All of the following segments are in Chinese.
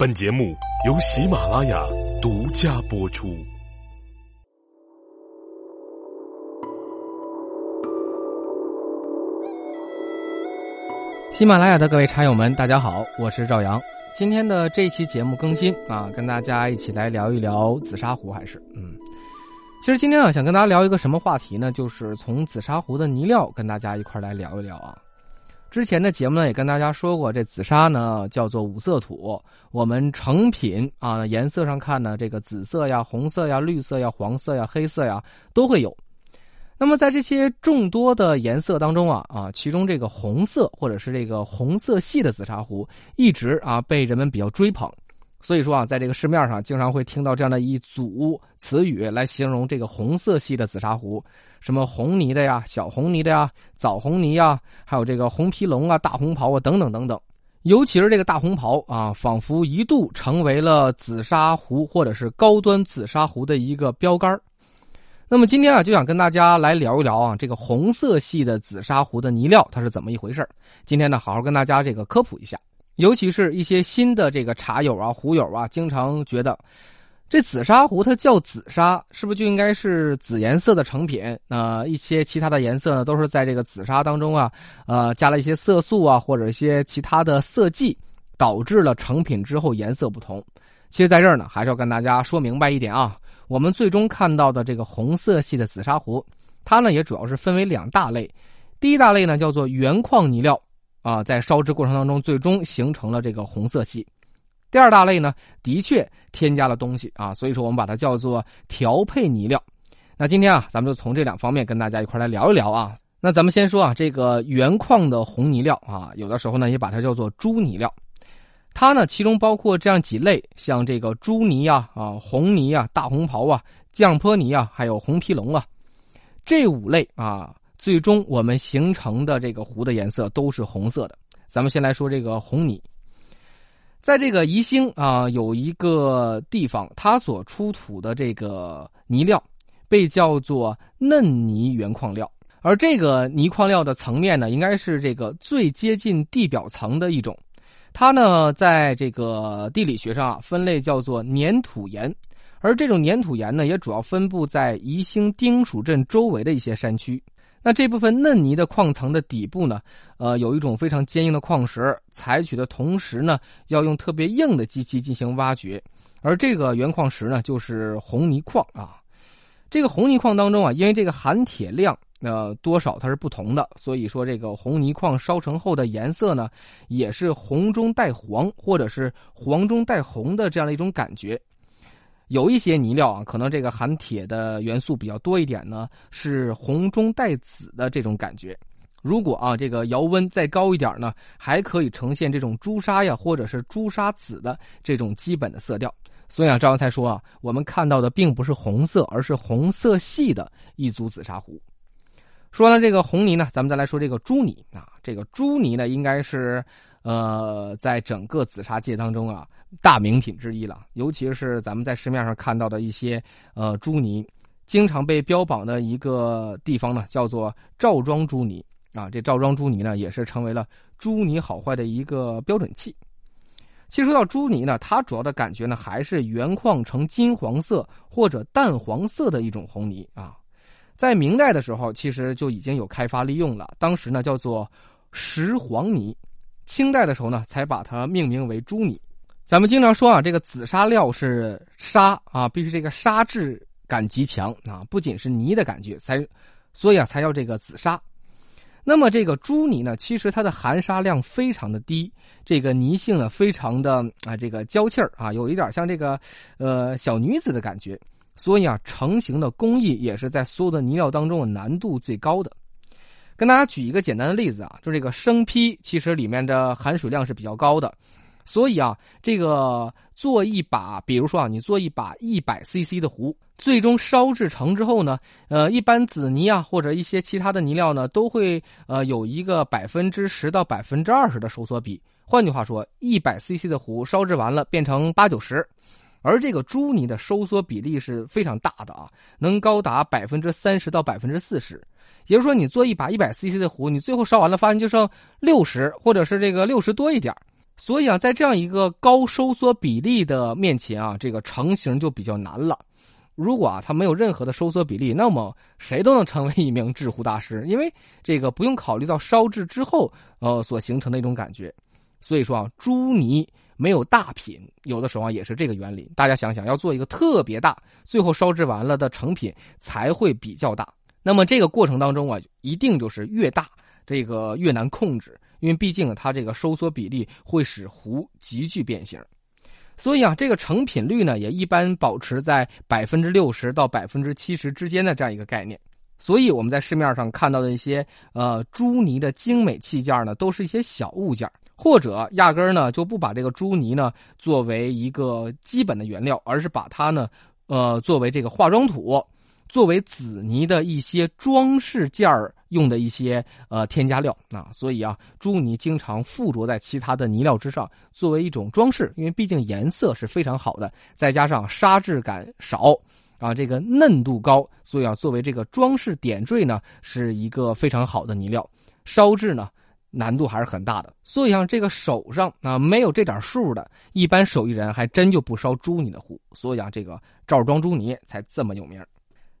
本节目由喜马拉雅独家播出。喜马拉雅的各位茶友们，大家好，我是赵阳。今天的这期节目更新啊，跟大家一起来聊一聊紫砂壶，还是嗯。其实今天啊，想跟大家聊一个什么话题呢？就是从紫砂壶的泥料跟大家一块来聊一聊啊。之前的节目呢，也跟大家说过，这紫砂呢叫做五色土。我们成品啊，颜色上看呢，这个紫色呀、红色呀、绿色呀、黄色呀、黑色呀都会有。那么在这些众多的颜色当中啊啊，其中这个红色或者是这个红色系的紫砂壶，一直啊被人们比较追捧。所以说啊，在这个市面上经常会听到这样的一组词语来形容这个红色系的紫砂壶，什么红泥的呀、小红泥的呀、枣红泥呀，还有这个红皮龙啊、大红袍啊等等等等。尤其是这个大红袍啊，仿佛一度成为了紫砂壶或者是高端紫砂壶的一个标杆那么今天啊，就想跟大家来聊一聊啊，这个红色系的紫砂壶的泥料它是怎么一回事今天呢，好好跟大家这个科普一下。尤其是一些新的这个茶友啊、壶友啊，经常觉得，这紫砂壶它叫紫砂，是不是就应该是紫颜色的成品？那一些其他的颜色呢，都是在这个紫砂当中啊，呃，加了一些色素啊，或者一些其他的色剂，导致了成品之后颜色不同。其实，在这儿呢，还是要跟大家说明白一点啊，我们最终看到的这个红色系的紫砂壶，它呢也主要是分为两大类，第一大类呢叫做原矿泥料。啊，在烧制过程当中，最终形成了这个红色系。第二大类呢，的确添加了东西啊，所以说我们把它叫做调配泥料。那今天啊，咱们就从这两方面跟大家一块来聊一聊啊。那咱们先说啊，这个原矿的红泥料啊，有的时候呢也把它叫做朱泥料。它呢，其中包括这样几类，像这个朱泥呀、啊红泥啊、大红袍啊、降坡泥啊，还有红皮龙啊，这五类啊。最终，我们形成的这个湖的颜色都是红色的。咱们先来说这个红泥，在这个宜兴啊，有一个地方，它所出土的这个泥料被叫做嫩泥原矿料，而这个泥矿料的层面呢，应该是这个最接近地表层的一种。它呢，在这个地理学上啊，分类叫做粘土岩，而这种粘土岩呢，也主要分布在宜兴丁蜀镇周围的一些山区。那这部分嫩泥的矿层的底部呢，呃，有一种非常坚硬的矿石，采取的同时呢，要用特别硬的机器进行挖掘，而这个原矿石呢，就是红泥矿啊。这个红泥矿当中啊，因为这个含铁量呃多少它是不同的，所以说这个红泥矿烧成后的颜色呢，也是红中带黄，或者是黄中带红的这样的一种感觉。有一些泥料啊，可能这个含铁的元素比较多一点呢，是红中带紫的这种感觉。如果啊，这个窑温再高一点呢，还可以呈现这种朱砂呀，或者是朱砂紫的这种基本的色调。所以啊，赵刚才说啊，我们看到的并不是红色，而是红色系的一组紫砂壶。说完这个红泥呢，咱们再来说这个朱泥啊，这个朱泥呢，应该是。呃，在整个紫砂界当中啊，大名品之一了。尤其是咱们在市面上看到的一些呃朱泥，经常被标榜的一个地方呢，叫做赵庄朱泥啊。这赵庄朱泥呢，也是成为了朱泥好坏的一个标准器。其实说到朱泥呢，它主要的感觉呢，还是原矿呈金黄色或者淡黄色的一种红泥啊。在明代的时候，其实就已经有开发利用了，当时呢叫做石黄泥。清代的时候呢，才把它命名为朱泥。咱们经常说啊，这个紫砂料是砂啊，必须这个砂质感极强啊，不仅是泥的感觉，才所以啊，才叫这个紫砂。那么这个朱泥呢，其实它的含沙量非常的低，这个泥性呢，非常的啊，这个娇气儿啊，有一点像这个呃小女子的感觉。所以啊，成型的工艺也是在所有的泥料当中难度最高的。跟大家举一个简单的例子啊，就这个生坯，其实里面的含水量是比较高的，所以啊，这个做一把，比如说啊，你做一把一百 CC 的壶，最终烧制成之后呢，呃，一般紫泥啊或者一些其他的泥料呢，都会呃有一个百分之十到百分之二十的收缩比。换句话说，一百 CC 的壶烧制完了变成八九十，而这个朱泥的收缩比例是非常大的啊，能高达百分之三十到百分之四十。也就是说，你做一把一百 CC 的壶，你最后烧完了，发现就剩六十，或者是这个六十多一点所以啊，在这样一个高收缩比例的面前啊，这个成型就比较难了。如果啊，它没有任何的收缩比例，那么谁都能成为一名制壶大师，因为这个不用考虑到烧制之后呃所形成的一种感觉。所以说啊，朱泥没有大品，有的时候啊也是这个原理。大家想想，要做一个特别大，最后烧制完了的成品才会比较大。那么这个过程当中啊，一定就是越大，这个越难控制。因为毕竟它这个收缩比例会使壶急剧变形，所以啊，这个成品率呢也一般保持在百分之六十到百分之七十之间的这样一个概念。所以我们在市面上看到的一些呃朱泥的精美器件呢，都是一些小物件，或者压根儿呢就不把这个朱泥呢作为一个基本的原料，而是把它呢呃作为这个化妆土。作为紫泥的一些装饰件儿用的一些呃添加料啊，所以啊，朱泥经常附着在其他的泥料之上，作为一种装饰。因为毕竟颜色是非常好的，再加上沙质感少啊，这个嫩度高，所以啊，作为这个装饰点缀呢，是一个非常好的泥料。烧制呢难度还是很大的，所以像这个手上啊没有这点数的，一般手艺人还真就不烧朱泥的壶。所以啊，这个赵庄朱泥才这么有名。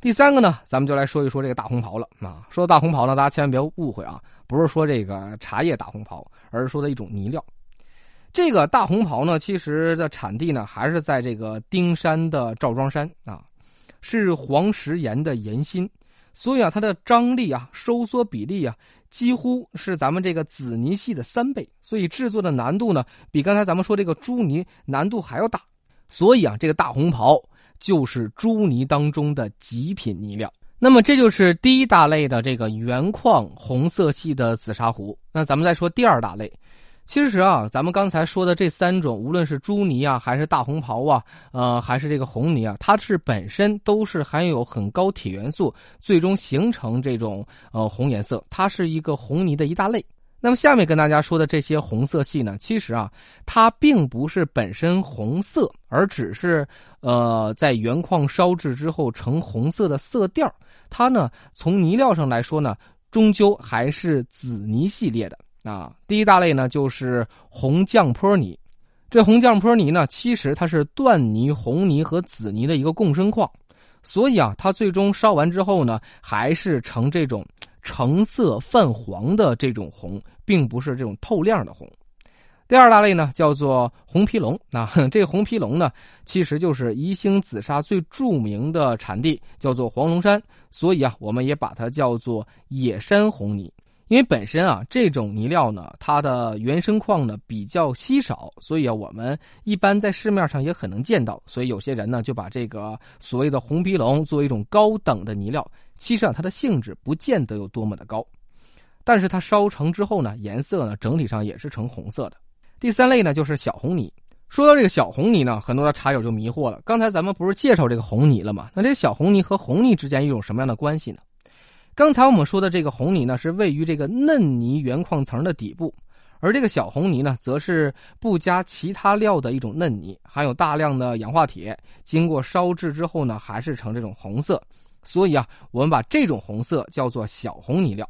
第三个呢，咱们就来说一说这个大红袍了啊。说到大红袍呢，大家千万别误会啊，不是说这个茶叶大红袍，而是说的一种泥料。这个大红袍呢，其实的产地呢还是在这个丁山的赵庄山啊，是黄石岩的岩心，所以啊，它的张力啊、收缩比例啊，几乎是咱们这个紫泥系的三倍，所以制作的难度呢，比刚才咱们说这个朱泥难度还要大。所以啊，这个大红袍。就是朱泥当中的极品泥料，那么这就是第一大类的这个原矿红色系的紫砂壶。那咱们再说第二大类，其实啊，咱们刚才说的这三种，无论是朱泥啊，还是大红袍啊，呃，还是这个红泥啊，它是本身都是含有很高铁元素，最终形成这种呃红颜色，它是一个红泥的一大类。那么下面跟大家说的这些红色系呢，其实啊，它并不是本身红色，而只是呃在原矿烧制之后呈红色的色调。它呢，从泥料上来说呢，终究还是紫泥系列的啊。第一大类呢，就是红降坡泥。这红降坡泥呢，其实它是缎泥、红泥和紫泥的一个共生矿，所以啊，它最终烧完之后呢，还是呈这种。橙色泛黄的这种红，并不是这种透亮的红。第二大类呢，叫做红皮龙。那 这红皮龙呢，其实就是宜兴紫砂最著名的产地，叫做黄龙山。所以啊，我们也把它叫做野山红泥。因为本身啊，这种泥料呢，它的原生矿呢比较稀少，所以啊，我们一般在市面上也很能见到。所以有些人呢，就把这个所谓的红皮龙作为一种高等的泥料。其实啊，它的性质不见得有多么的高，但是它烧成之后呢，颜色呢整体上也是呈红色的。第三类呢就是小红泥。说到这个小红泥呢，很多的茶友就迷惑了。刚才咱们不是介绍这个红泥了吗？那这小红泥和红泥之间一种什么样的关系呢？刚才我们说的这个红泥呢，是位于这个嫩泥原矿层的底部，而这个小红泥呢，则是不加其他料的一种嫩泥，含有大量的氧化铁，经过烧制之后呢，还是呈这种红色。所以啊，我们把这种红色叫做小红泥料。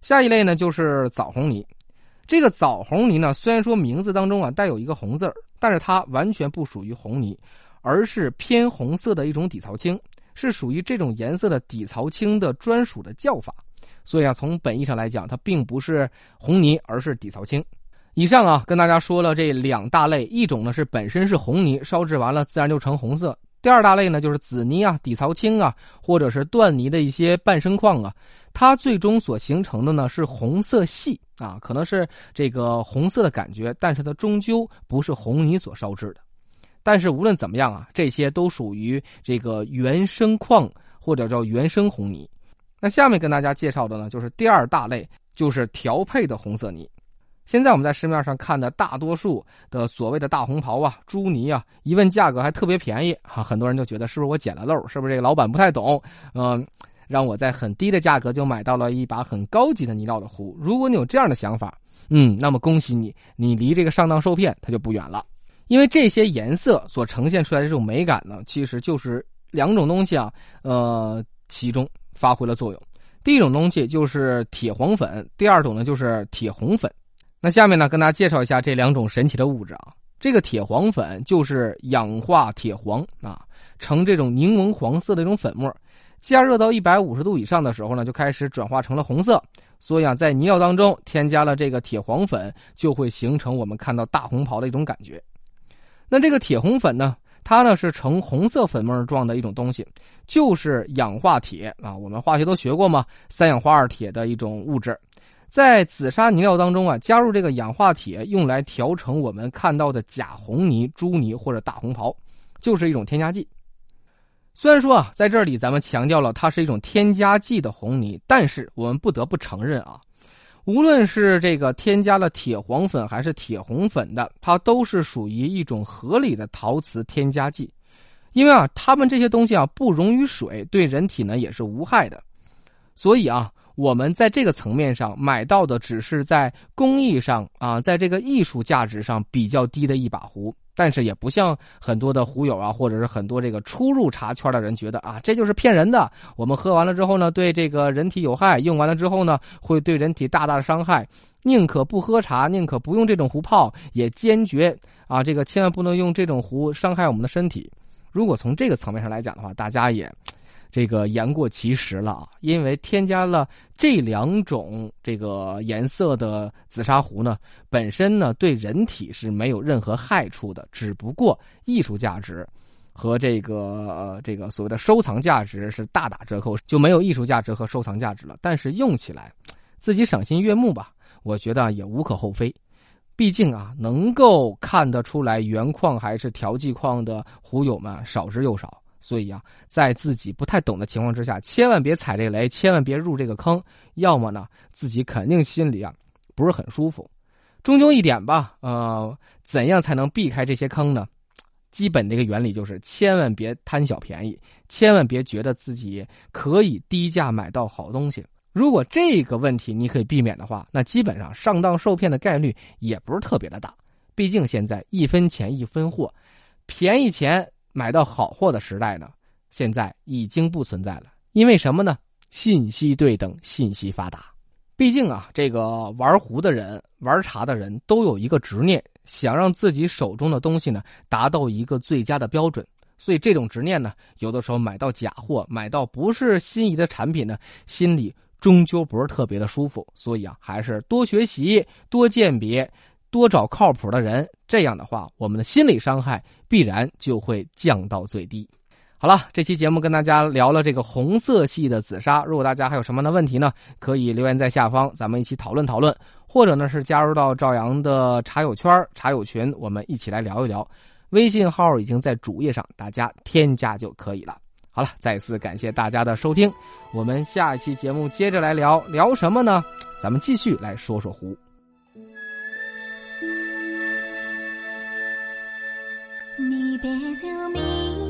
下一类呢，就是枣红泥。这个枣红泥呢，虽然说名字当中啊带有一个红字儿，但是它完全不属于红泥，而是偏红色的一种底槽青，是属于这种颜色的底槽青的专属的叫法。所以啊，从本意上来讲，它并不是红泥，而是底槽青。以上啊，跟大家说了这两大类，一种呢是本身是红泥，烧制完了自然就成红色。第二大类呢，就是紫泥啊、底槽青啊，或者是断泥的一些半生矿啊，它最终所形成的呢是红色系啊，可能是这个红色的感觉，但是它终究不是红泥所烧制的。但是无论怎么样啊，这些都属于这个原生矿或者叫原生红泥。那下面跟大家介绍的呢，就是第二大类，就是调配的红色泥。现在我们在市面上看的大多数的所谓的大红袍啊、朱泥啊，一问价格还特别便宜哈，很多人就觉得是不是我捡了漏，是不是这个老板不太懂？嗯，让我在很低的价格就买到了一把很高级的泥料的壶。如果你有这样的想法，嗯，那么恭喜你，你离这个上当受骗它就不远了。因为这些颜色所呈现出来的这种美感呢，其实就是两种东西啊，呃，其中发挥了作用。第一种东西就是铁黄粉，第二种呢就是铁红粉。那下面呢，跟大家介绍一下这两种神奇的物质啊。这个铁黄粉就是氧化铁黄啊，呈这种柠檬黄色的一种粉末，加热到一百五十度以上的时候呢，就开始转化成了红色。所以啊，在泥料当中添加了这个铁黄粉，就会形成我们看到大红袍的一种感觉。那这个铁红粉呢，它呢是呈红色粉末状的一种东西，就是氧化铁啊。我们化学都学过嘛，三氧化二铁的一种物质。在紫砂泥料当中啊，加入这个氧化铁，用来调成我们看到的假红泥、朱泥或者大红袍，就是一种添加剂。虽然说啊，在这里咱们强调了它是一种添加剂的红泥，但是我们不得不承认啊，无论是这个添加了铁黄粉还是铁红粉的，它都是属于一种合理的陶瓷添加剂，因为啊，它们这些东西啊不溶于水，对人体呢也是无害的，所以啊。我们在这个层面上买到的只是在工艺上啊，在这个艺术价值上比较低的一把壶，但是也不像很多的壶友啊，或者是很多这个初入茶圈的人觉得啊，这就是骗人的。我们喝完了之后呢，对这个人体有害；用完了之后呢，会对人体大大的伤害。宁可不喝茶，宁可不用这种壶泡，也坚决啊，这个千万不能用这种壶伤害我们的身体。如果从这个层面上来讲的话，大家也。这个言过其实了啊，因为添加了这两种这个颜色的紫砂壶呢，本身呢对人体是没有任何害处的，只不过艺术价值和这个这个所谓的收藏价值是大打折扣，就没有艺术价值和收藏价值了。但是用起来自己赏心悦目吧，我觉得也无可厚非。毕竟啊，能够看得出来原矿还是调剂矿的壶友们少之又少。所以啊，在自己不太懂的情况之下，千万别踩这个雷，千万别入这个坑。要么呢，自己肯定心里啊不是很舒服。终究一点吧，呃，怎样才能避开这些坑呢？基本的一个原理就是，千万别贪小便宜，千万别觉得自己可以低价买到好东西。如果这个问题你可以避免的话，那基本上上当受骗的概率也不是特别的大。毕竟现在一分钱一分货，便宜钱。买到好货的时代呢，现在已经不存在了。因为什么呢？信息对等，信息发达。毕竟啊，这个玩壶的人、玩茶的人都有一个执念，想让自己手中的东西呢达到一个最佳的标准。所以这种执念呢，有的时候买到假货、买到不是心仪的产品呢，心里终究不是特别的舒服。所以啊，还是多学习、多鉴别。多找靠谱的人，这样的话，我们的心理伤害必然就会降到最低。好了，这期节目跟大家聊了这个红色系的紫砂。如果大家还有什么的问题呢，可以留言在下方，咱们一起讨论讨论，或者呢是加入到赵阳的茶友圈、茶友群，我们一起来聊一聊。微信号已经在主页上，大家添加就可以了。好了，再次感谢大家的收听，我们下一期节目接着来聊聊什么呢？咱们继续来说说壶。Bé 眠